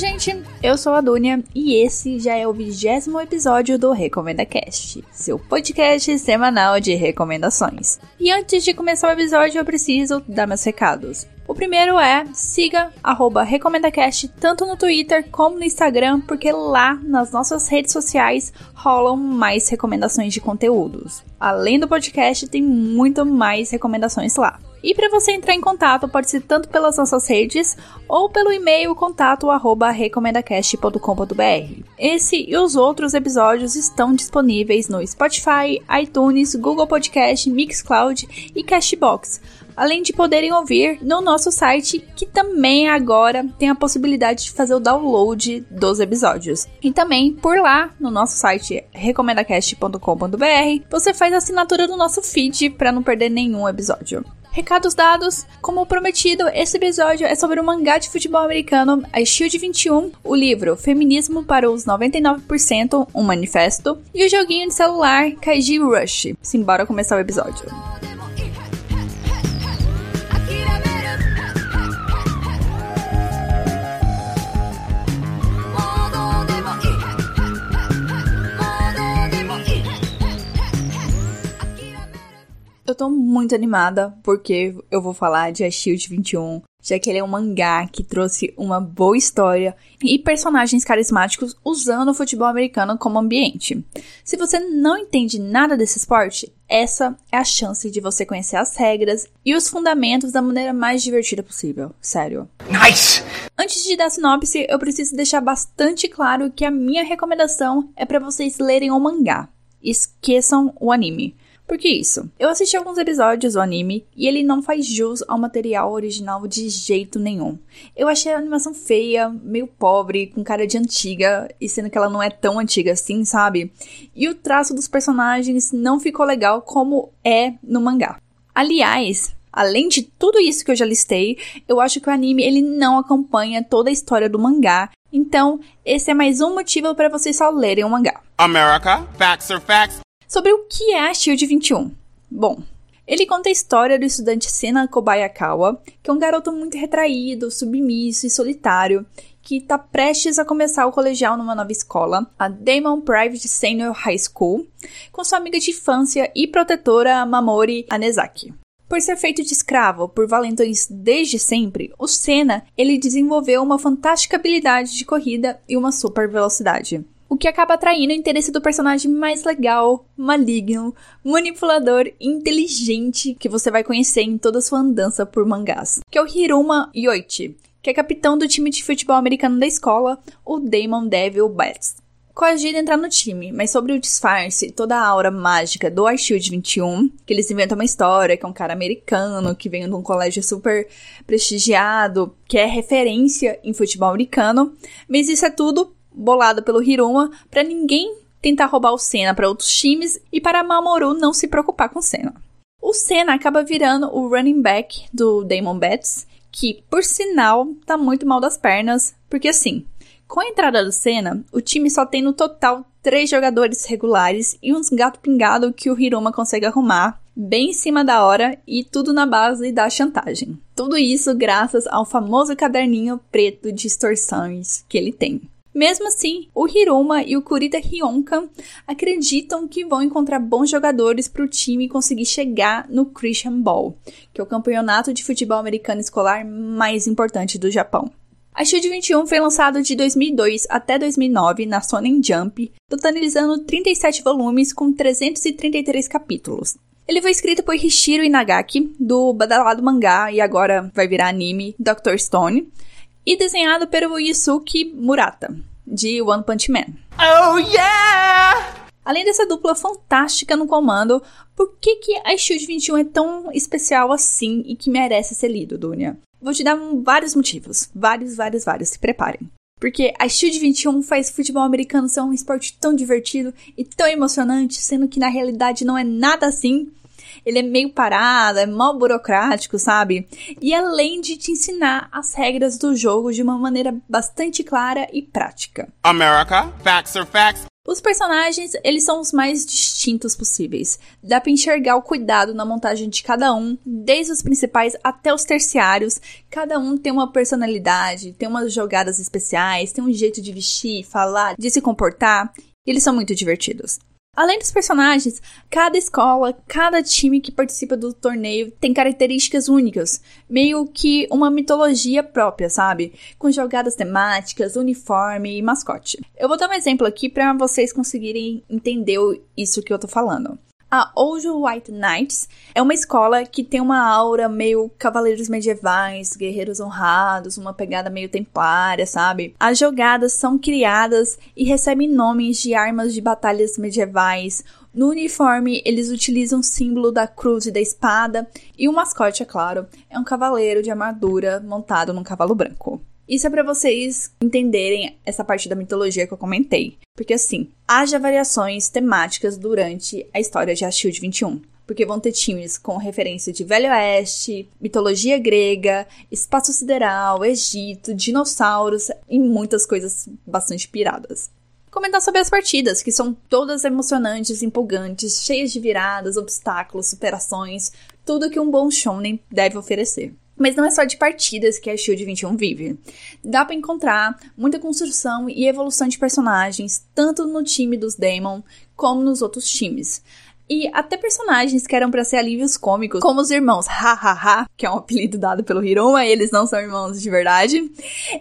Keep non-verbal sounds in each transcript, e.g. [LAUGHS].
Gente, eu sou a Dunia e esse já é o vigésimo episódio do Recomenda Cast, seu podcast semanal de recomendações. E antes de começar o episódio, eu preciso dar meus recados. O primeiro é siga arroba RecomendaCast tanto no Twitter como no Instagram, porque lá nas nossas redes sociais rolam mais recomendações de conteúdos. Além do podcast, tem muito mais recomendações lá. E para você entrar em contato, pode ser tanto pelas nossas redes ou pelo e-mail contato arroba recomendacast.com.br. Esse e os outros episódios estão disponíveis no Spotify, iTunes, Google Podcast, Mixcloud e Cashbox além de poderem ouvir no nosso site, que também agora tem a possibilidade de fazer o download dos episódios. E também por lá, no nosso site recomendacast.com.br, você faz a assinatura do nosso feed para não perder nenhum episódio. Recados dados, como prometido, esse episódio é sobre o mangá de futebol americano A Shield 21, o livro Feminismo para os 99%, um manifesto, e o joguinho de celular Kaiji Rush. Simbora começar o episódio. Eu tô muito animada porque eu vou falar de A Shield 21, já que ele é um mangá que trouxe uma boa história e personagens carismáticos usando o futebol americano como ambiente. Se você não entende nada desse esporte, essa é a chance de você conhecer as regras e os fundamentos da maneira mais divertida possível. Sério. Nice! Antes de dar sinopse, eu preciso deixar bastante claro que a minha recomendação é para vocês lerem o mangá. Esqueçam o anime. Por que isso? Eu assisti alguns episódios do anime e ele não faz jus ao material original de jeito nenhum. Eu achei a animação feia, meio pobre, com cara de antiga, e sendo que ela não é tão antiga assim, sabe? E o traço dos personagens não ficou legal como é no mangá. Aliás, Além de tudo isso que eu já listei, eu acho que o anime ele não acompanha toda a história do mangá. Então, esse é mais um motivo para vocês só lerem o mangá. America, facts are facts. Sobre o que é a Shield 21? Bom, ele conta a história do estudante Sena Kobayakawa, que é um garoto muito retraído, submisso e solitário, que está prestes a começar o colegial numa nova escola, a Damon Private Senior High School, com sua amiga de infância e protetora Mamori Anezaki. Por ser feito de escravo por valentões desde sempre, o Senna ele desenvolveu uma fantástica habilidade de corrida e uma super velocidade o que acaba atraindo o interesse do personagem mais legal, maligno, manipulador e inteligente que você vai conhecer em toda sua andança por mangás, que é o Hiruma Yoichi, que é capitão do time de futebol americano da escola, o Damon Devil Bats. Coagido a entrar no time, mas sobre o disfarce, toda a aura mágica do iShield 21, que eles inventam uma história que é um cara americano que vem de um colégio super prestigiado, que é referência em futebol americano, mas isso é tudo bolada pelo Hiruma para ninguém tentar roubar o Senna para outros times e para Mamoru não se preocupar com o Senna. O Senna acaba virando o running back do Damon Betts, que, por sinal, tá muito mal das pernas, porque assim, com a entrada do Senna, o time só tem no total três jogadores regulares e uns gato pingado que o Hiruma consegue arrumar bem em cima da hora e tudo na base da chantagem. Tudo isso graças ao famoso caderninho preto de extorsões que ele tem. Mesmo assim, o Hiruma e o Kurita Ryonkan acreditam que vão encontrar bons jogadores para o time conseguir chegar no Christian Ball, que é o campeonato de futebol americano escolar mais importante do Japão. A Shield 21 foi lançado de 2002 até 2009 na Shonen Jump, totalizando 37 volumes com 333 capítulos. Ele foi escrito por Hishiro Inagaki, do badalado mangá e agora vai virar anime Dr. Stone, e desenhado pelo Yusuke Murata, de One Punch Man. Oh yeah! Além dessa dupla fantástica no comando, por que, que a Shield 21 é tão especial assim e que merece ser lido, Dunia? Vou te dar vários motivos. Vários, vários, vários. Se preparem. Porque a Shield 21 faz futebol americano ser um esporte tão divertido e tão emocionante, sendo que na realidade não é nada assim ele é meio parado, é mal burocrático, sabe? E além de te ensinar as regras do jogo de uma maneira bastante clara e prática. America, facts are facts. Os personagens, eles são os mais distintos possíveis. Dá para enxergar o cuidado na montagem de cada um, desde os principais até os terciários. Cada um tem uma personalidade, tem umas jogadas especiais, tem um jeito de vestir, falar, de se comportar. E eles são muito divertidos. Além dos personagens, cada escola, cada time que participa do torneio tem características únicas, meio que uma mitologia própria, sabe? Com jogadas temáticas, uniforme e mascote. Eu vou dar um exemplo aqui para vocês conseguirem entender isso que eu tô falando. A Ojo White Knights é uma escola que tem uma aura meio cavaleiros medievais, guerreiros honrados, uma pegada meio templária, sabe? As jogadas são criadas e recebem nomes de armas de batalhas medievais. No uniforme, eles utilizam o símbolo da cruz e da espada, e o mascote, é claro, é um cavaleiro de armadura montado num cavalo branco. Isso é para vocês entenderem essa parte da mitologia que eu comentei. Porque assim, haja variações temáticas durante a história de A Shield 21 porque vão ter times com referência de Velho Oeste, mitologia grega, espaço sideral, Egito, dinossauros e muitas coisas bastante piradas. Comentar sobre as partidas, que são todas emocionantes, empolgantes, cheias de viradas, obstáculos, superações, tudo que um bom shonen deve oferecer. Mas não é só de partidas que a Shield 21 vive. Dá para encontrar muita construção e evolução de personagens, tanto no time dos Demon como nos outros times. E até personagens que eram para ser alívios cômicos, como os irmãos Hahaha, que é um apelido dado pelo Hiroma, eles não são irmãos de verdade,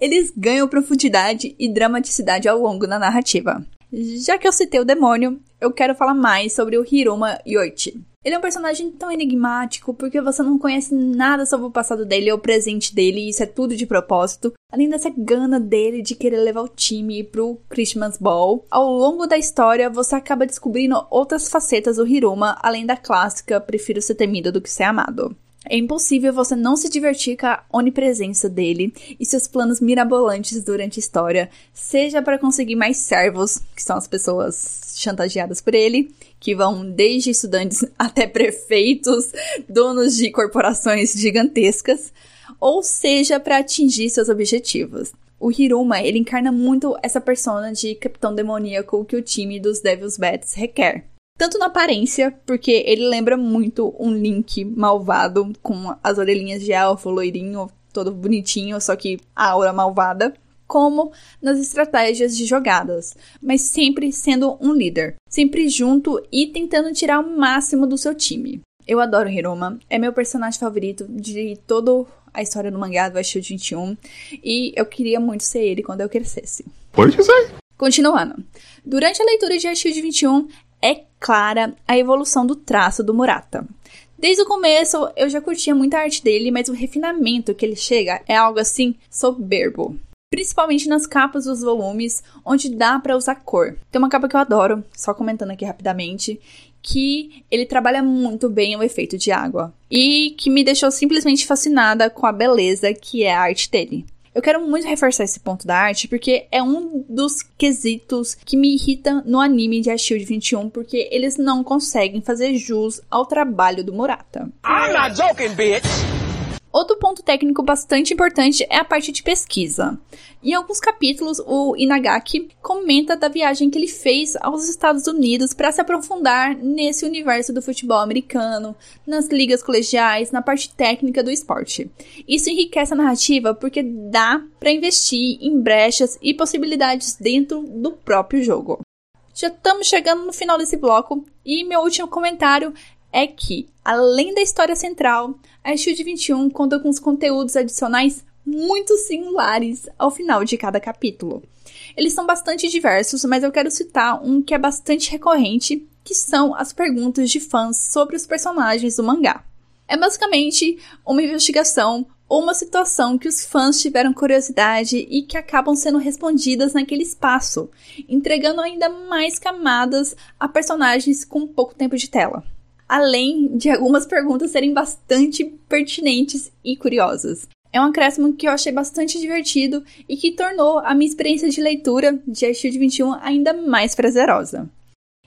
eles ganham profundidade e dramaticidade ao longo da narrativa. Já que eu citei o demônio, eu quero falar mais sobre o Hiroma Yoichi. Ele é um personagem tão enigmático porque você não conhece nada sobre o passado dele ou o presente dele, e isso é tudo de propósito. Além dessa gana dele de querer levar o time pro Christmas Ball, ao longo da história você acaba descobrindo outras facetas do Hiruma, além da clássica prefiro ser temido do que ser amado. É impossível você não se divertir com a onipresença dele e seus planos mirabolantes durante a história, seja para conseguir mais servos, que são as pessoas chantageadas por ele, que vão desde estudantes [LAUGHS] até prefeitos, donos de corporações gigantescas, ou seja para atingir seus objetivos. O Hiruma, ele encarna muito essa persona de capitão demoníaco que o time dos Devil's Bats requer. Tanto na aparência, porque ele lembra muito um Link malvado, com as orelhinhas de elfo, loirinho, todo bonitinho, só que a aura malvada. Como nas estratégias de jogadas, mas sempre sendo um líder, sempre junto e tentando tirar o máximo do seu time. Eu adoro Hiroma, é meu personagem favorito de toda a história do mangá do Shield 21 e eu queria muito ser ele quando eu crescesse. Pode dizer. Continuando. Durante a leitura de Shield 21, é clara a evolução do traço do Murata. Desde o começo eu já curtia muita arte dele, mas o refinamento que ele chega é algo assim soberbo. Principalmente nas capas dos volumes, onde dá para usar cor. Tem uma capa que eu adoro, só comentando aqui rapidamente, que ele trabalha muito bem o efeito de água. E que me deixou simplesmente fascinada com a beleza que é a arte dele. Eu quero muito reforçar esse ponto da arte porque é um dos quesitos que me irrita no anime de A Shield 21 porque eles não conseguem fazer jus ao trabalho do Murata. I'm not joking, bitch! Outro ponto técnico bastante importante é a parte de pesquisa. Em alguns capítulos, o Inagaki comenta da viagem que ele fez aos Estados Unidos para se aprofundar nesse universo do futebol americano, nas ligas colegiais, na parte técnica do esporte. Isso enriquece a narrativa porque dá para investir em brechas e possibilidades dentro do próprio jogo. Já estamos chegando no final desse bloco e meu último comentário é que, além da história central, a Shield 21 conta com os conteúdos adicionais muito singulares ao final de cada capítulo. Eles são bastante diversos, mas eu quero citar um que é bastante recorrente, que são as perguntas de fãs sobre os personagens do mangá. É basicamente uma investigação ou uma situação que os fãs tiveram curiosidade e que acabam sendo respondidas naquele espaço, entregando ainda mais camadas a personagens com pouco tempo de tela além de algumas perguntas serem bastante pertinentes e curiosas. É um acréscimo que eu achei bastante divertido e que tornou a minha experiência de leitura de A Shield 21 ainda mais prazerosa.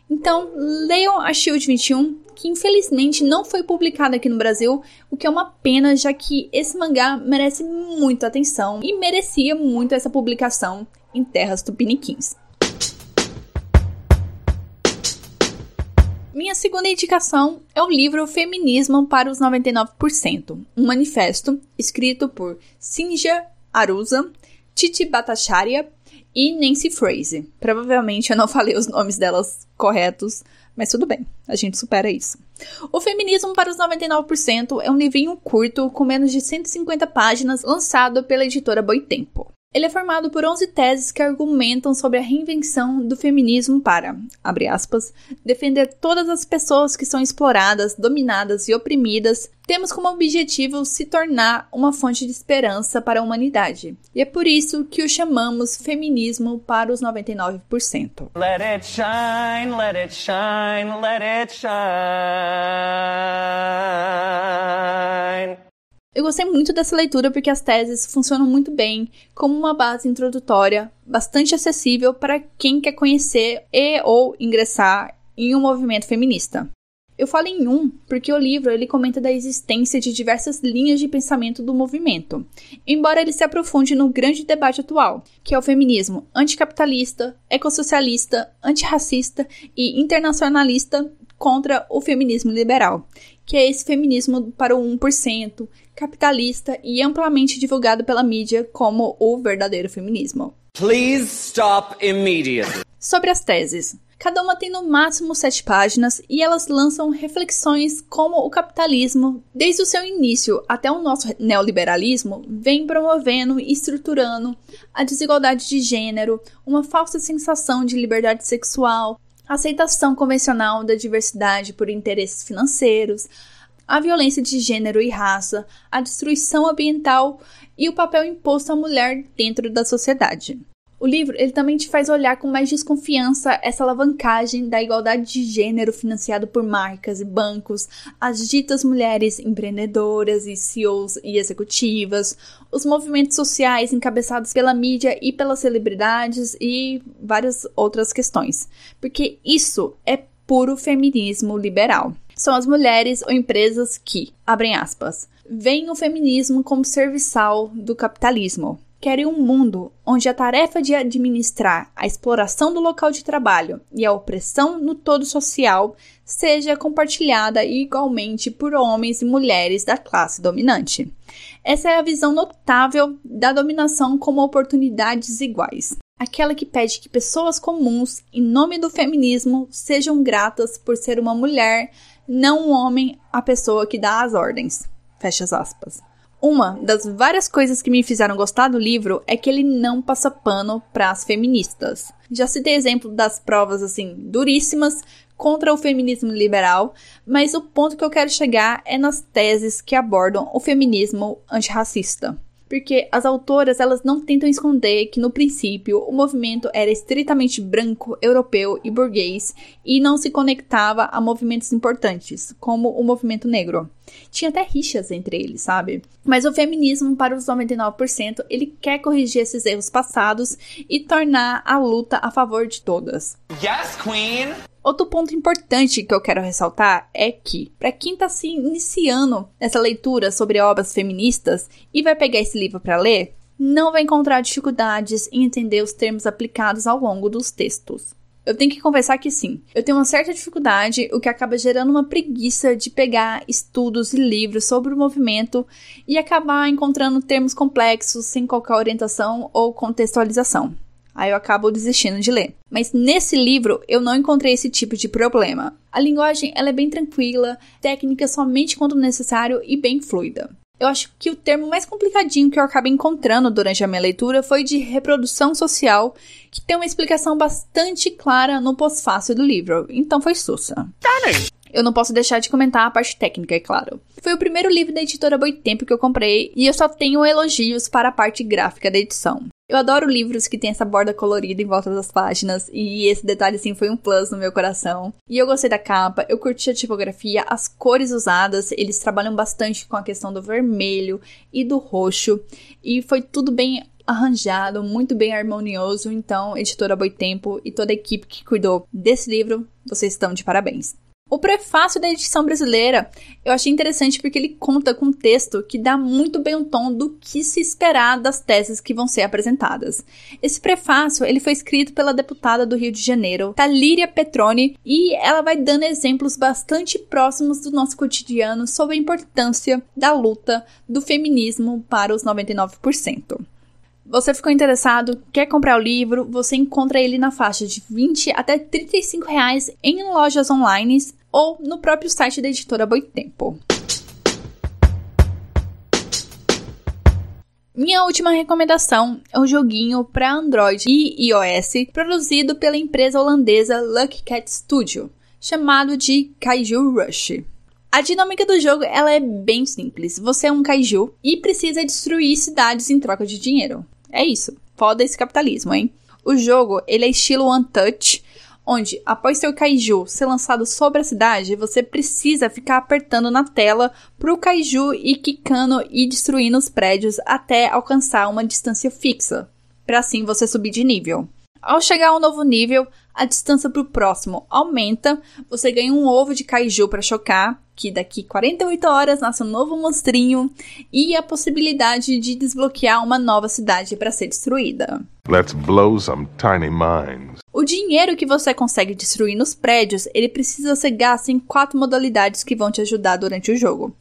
Então, leiam A Shield 21, que infelizmente não foi publicada aqui no Brasil, o que é uma pena, já que esse mangá merece muito atenção e merecia muito essa publicação em terras tupiniquins. Minha segunda indicação é o livro Feminismo para os 99%, um manifesto escrito por Sinja Arusa, Titi Bhattacharya e Nancy Fraser. Provavelmente eu não [LAUGHS] falei os nomes delas corretos, mas tudo bem, a gente supera isso. O Feminismo para os 99% é um livrinho curto com menos de 150 páginas lançado pela editora Boitempo. Ele é formado por 11 teses que argumentam sobre a reinvenção do feminismo para, abre aspas, defender todas as pessoas que são exploradas, dominadas e oprimidas. Temos como objetivo se tornar uma fonte de esperança para a humanidade. E é por isso que o chamamos feminismo para os 99%. Let it shine, let it shine, let it shine. Eu gostei muito dessa leitura porque as teses funcionam muito bem como uma base introdutória, bastante acessível para quem quer conhecer e ou ingressar em um movimento feminista. Eu falo em um porque o livro ele comenta da existência de diversas linhas de pensamento do movimento, embora ele se aprofunde no grande debate atual, que é o feminismo anticapitalista, ecossocialista, antirracista e internacionalista contra o feminismo liberal, que é esse feminismo para o 1%, capitalista e amplamente divulgado pela mídia como o verdadeiro feminismo. Please stop immediately. Sobre as teses. Cada uma tem no máximo sete páginas e elas lançam reflexões como o capitalismo, desde o seu início até o nosso neoliberalismo, vem promovendo e estruturando a desigualdade de gênero, uma falsa sensação de liberdade sexual, aceitação convencional da diversidade por interesses financeiros, a violência de gênero e raça, a destruição ambiental e o papel imposto à mulher dentro da sociedade. O livro ele também te faz olhar com mais desconfiança essa alavancagem da igualdade de gênero financiado por marcas e bancos, as ditas mulheres empreendedoras e CEOs e executivas, os movimentos sociais encabeçados pela mídia e pelas celebridades e várias outras questões. Porque isso é puro feminismo liberal. São as mulheres ou empresas que, abrem aspas, veem o feminismo como serviçal do capitalismo querem um mundo onde a tarefa de administrar a exploração do local de trabalho e a opressão no todo social seja compartilhada igualmente por homens e mulheres da classe dominante. Essa é a visão notável da dominação como oportunidades iguais. Aquela que pede que pessoas comuns, em nome do feminismo, sejam gratas por ser uma mulher, não um homem, a pessoa que dá as ordens. Fecha as aspas. Uma das várias coisas que me fizeram gostar do livro é que ele não passa pano para as feministas. Já citei exemplo das provas assim duríssimas contra o feminismo liberal, mas o ponto que eu quero chegar é nas teses que abordam o feminismo antirracista porque as autoras elas não tentam esconder que no princípio o movimento era estritamente branco, europeu e burguês e não se conectava a movimentos importantes, como o movimento negro. Tinha até rixas entre eles, sabe? Mas o feminismo, para os 99%, ele quer corrigir esses erros passados e tornar a luta a favor de todas. Yes, Queen! Outro ponto importante que eu quero ressaltar é que, para quem está se iniciando nessa leitura sobre obras feministas e vai pegar esse livro para ler, não vai encontrar dificuldades em entender os termos aplicados ao longo dos textos. Eu tenho que confessar que sim, eu tenho uma certa dificuldade, o que acaba gerando uma preguiça de pegar estudos e livros sobre o movimento e acabar encontrando termos complexos sem qualquer orientação ou contextualização. Aí eu acabo desistindo de ler. Mas nesse livro eu não encontrei esse tipo de problema. A linguagem ela é bem tranquila, técnica somente quando necessário e bem fluida. Eu acho que o termo mais complicadinho que eu acabei encontrando durante a minha leitura foi de reprodução social, que tem uma explicação bastante clara no pós-fácil do livro, então foi sussa. Eu não posso deixar de comentar a parte técnica, é claro. Foi o primeiro livro da editora Boitempo que eu comprei e eu só tenho elogios para a parte gráfica da edição. Eu adoro livros que tem essa borda colorida em volta das páginas, e esse detalhe assim foi um plus no meu coração. E eu gostei da capa, eu curti a tipografia, as cores usadas, eles trabalham bastante com a questão do vermelho e do roxo, e foi tudo bem arranjado, muito bem harmonioso. Então, editora Boitempo e toda a equipe que cuidou desse livro, vocês estão de parabéns. O prefácio da edição brasileira eu achei interessante porque ele conta com um texto que dá muito bem o tom do que se esperar das teses que vão ser apresentadas. Esse prefácio ele foi escrito pela deputada do Rio de Janeiro, Talíria Petroni, e ela vai dando exemplos bastante próximos do nosso cotidiano sobre a importância da luta do feminismo para os 99%. Você ficou interessado, quer comprar o livro, você encontra ele na faixa de 20 até 35 reais em lojas online ou no próprio site da editora Boitempo. Minha última recomendação é um joguinho para Android e iOS produzido pela empresa holandesa Lucky Cat Studio, chamado de Kaiju Rush. A dinâmica do jogo ela é bem simples. Você é um kaiju e precisa destruir cidades em troca de dinheiro. É isso. Foda esse capitalismo, hein? O jogo, ele é estilo One Touch, onde, após seu kaiju ser lançado sobre a cidade, você precisa ficar apertando na tela pro kaiju ir quicando e destruindo os prédios até alcançar uma distância fixa, para assim você subir de nível. Ao chegar a um novo nível, a distância para o próximo aumenta, você ganha um ovo de kaiju para chocar, que daqui 48 horas nasce um novo monstrinho, e a possibilidade de desbloquear uma nova cidade para ser destruída. Let's blow some tiny minds. O dinheiro que você consegue destruir nos prédios, ele precisa ser gasto em quatro modalidades que vão te ajudar durante o jogo.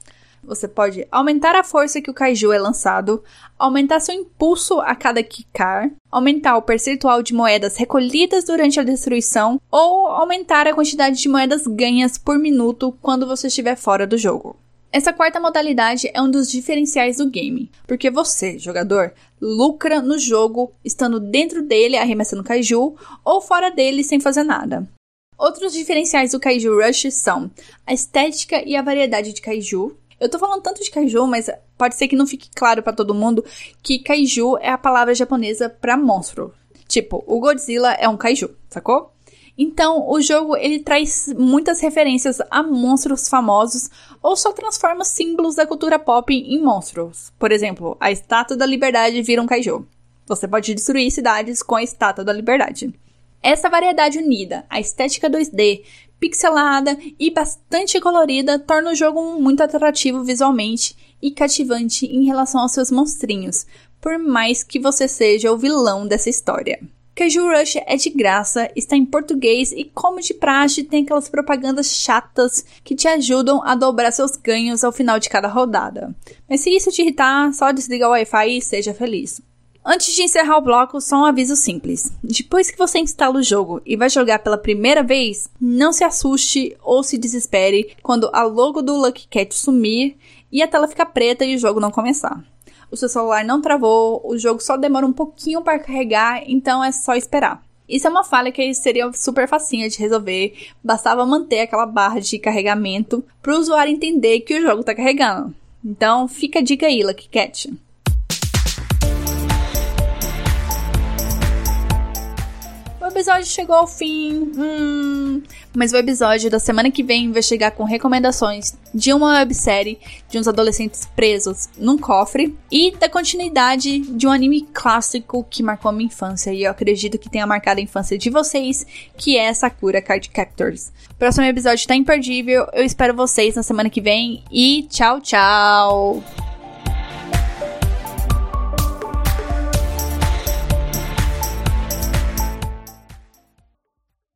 Você pode aumentar a força que o kaiju é lançado, aumentar seu impulso a cada quicar, aumentar o percentual de moedas recolhidas durante a destruição ou aumentar a quantidade de moedas ganhas por minuto quando você estiver fora do jogo. Essa quarta modalidade é um dos diferenciais do game, porque você, jogador, lucra no jogo estando dentro dele arremessando kaiju ou fora dele sem fazer nada. Outros diferenciais do Kaiju Rush são a estética e a variedade de kaiju, eu tô falando tanto de kaiju, mas pode ser que não fique claro para todo mundo que kaiju é a palavra japonesa para monstro. Tipo, o Godzilla é um kaiju, sacou? Então, o jogo ele traz muitas referências a monstros famosos ou só transforma símbolos da cultura pop em monstros. Por exemplo, a Estátua da Liberdade vira um kaiju. Você pode destruir cidades com a Estátua da Liberdade. Essa variedade unida, a estética 2D, pixelada e bastante colorida torna o jogo muito atrativo visualmente e cativante em relação aos seus monstrinhos, por mais que você seja o vilão dessa história. Caju Rush é de graça, está em português e, como de praxe, tem aquelas propagandas chatas que te ajudam a dobrar seus ganhos ao final de cada rodada. Mas se isso te irritar, só desliga o Wi-Fi e seja feliz. Antes de encerrar o bloco, só um aviso simples. Depois que você instala o jogo e vai jogar pela primeira vez, não se assuste ou se desespere quando a logo do Lucky Cat sumir e a tela ficar preta e o jogo não começar. O seu celular não travou, o jogo só demora um pouquinho para carregar, então é só esperar. Isso é uma falha que seria super facinha de resolver, bastava manter aquela barra de carregamento para o usuário entender que o jogo está carregando. Então fica a dica aí, Lucky Cat. Episódio chegou ao fim. Hum, mas o episódio da semana que vem vai chegar com recomendações de uma websérie de uns adolescentes presos num cofre e da continuidade de um anime clássico que marcou minha infância e eu acredito que tenha marcado a infância de vocês, que é Sakura Card Captors. O próximo episódio tá imperdível. Eu espero vocês na semana que vem e tchau, tchau.